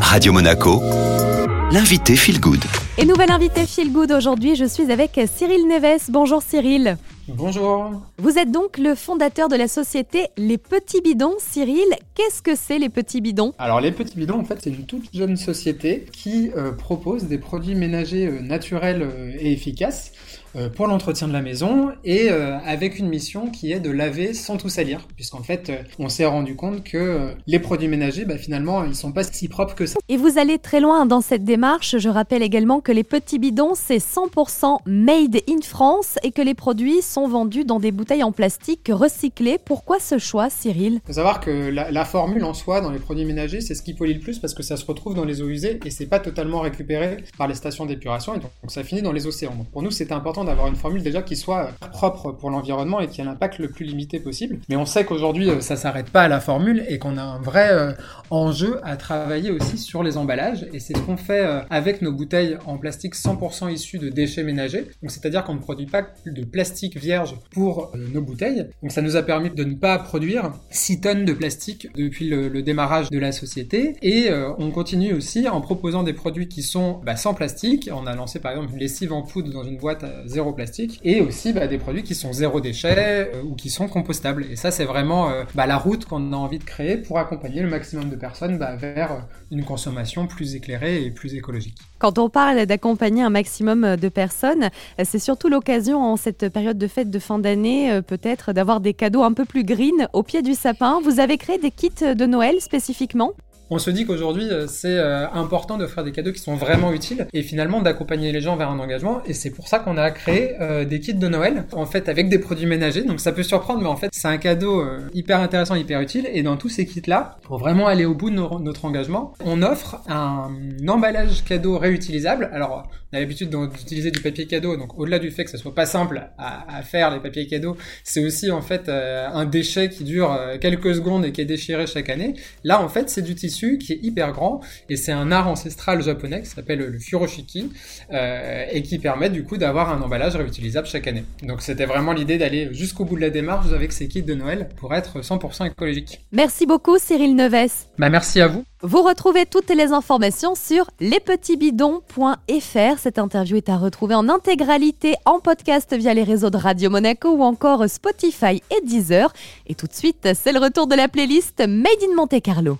Radio Monaco, l'invité Feel Good. Et nouvel invité Feel Good aujourd'hui, je suis avec Cyril Neves. Bonjour Cyril. Bonjour. Vous êtes donc le fondateur de la société Les Petits Bidons. Cyril, qu'est-ce que c'est les Petits Bidons? Alors les Petits Bidons, en fait, c'est une toute jeune société qui euh, propose des produits ménagers euh, naturels euh, et efficaces pour l'entretien de la maison et avec une mission qui est de laver sans tout salir, puisqu'en fait, on s'est rendu compte que les produits ménagers, bah, finalement, ils sont pas si propres que ça. Et vous allez très loin dans cette démarche. Je rappelle également que les petits bidons, c'est 100% made in France et que les produits sont vendus dans des bouteilles en plastique recyclées. Pourquoi ce choix, Cyril Il faut savoir que la, formule en soi dans les produits ménagers, c'est ce qui pollue le plus parce que ça se retrouve dans les eaux usées et c'est pas totalement récupéré par les stations d'épuration et donc, ça finit dans les océans. Donc pour nous, c'était important d'avoir une formule déjà qui soit propre pour l'environnement et qui ait l'impact le plus limité possible. Mais on sait qu'aujourd'hui, euh, ça s'arrête pas à la formule et qu'on a un vrai euh, enjeu à travailler aussi sur les emballages. Et c'est ce qu'on fait euh, avec nos bouteilles en plastique 100% issues de déchets ménagers. Donc c'est-à-dire qu'on ne produit pas de plastique vierge pour nos bouteilles. Donc ça nous a permis de ne pas produire 6 tonnes de plastique depuis le, démarrage de la société. Et on continue aussi en proposant des produits qui sont bah, sans plastique. On a lancé par exemple une lessive en poudre dans une boîte à zéro plastique et aussi bah, des produits qui sont zéro déchet euh, ou qui sont compostables. Et ça, c'est vraiment euh, bah, la route qu'on a envie de créer pour accompagner le maximum de personnes vers euh, une consommation plus éclairée et plus écologique. Quand on parle d'accompagner un maximum de personnes, c'est surtout l'occasion en cette période de fête de fin d'année, peut-être d'avoir des cadeaux un peu plus green au pied du sapin. Vous avez créé des kits de Noël spécifiquement? On se dit qu'aujourd'hui, euh, c'est euh, important de faire des cadeaux qui sont vraiment utiles et finalement d'accompagner les gens vers un engagement. Et c'est pour ça qu'on a créé euh, des kits de Noël, en fait, avec des produits ménagers. Donc ça peut surprendre, mais en fait, c'est un cadeau hyper intéressant, hyper utile. Et dans tous ces kits-là, pour vraiment aller au bout de no notre engagement, on offre un emballage cadeau réutilisable. Alors, on a l'habitude d'utiliser du papier cadeau, donc au-delà du fait que ça soit pas simple à, faire les papiers cadeaux, c'est aussi en fait un déchet qui dure quelques secondes et qui est déchiré chaque année. Là, en fait, c'est du tissu qui est hyper grand et c'est un art ancestral japonais qui s'appelle le furoshiki euh, et qui permet du coup d'avoir un emballage réutilisable chaque année. Donc c'était vraiment l'idée d'aller jusqu'au bout de la démarche avec ces kits de Noël pour être 100% écologique. Merci beaucoup Cyril Neves. Bah merci à vous. Vous retrouvez toutes les informations sur lespetitsbidons.fr. Cette interview est à retrouver en intégralité en podcast via les réseaux de Radio Monaco ou encore Spotify et Deezer. Et tout de suite, c'est le retour de la playlist Made in Monte Carlo.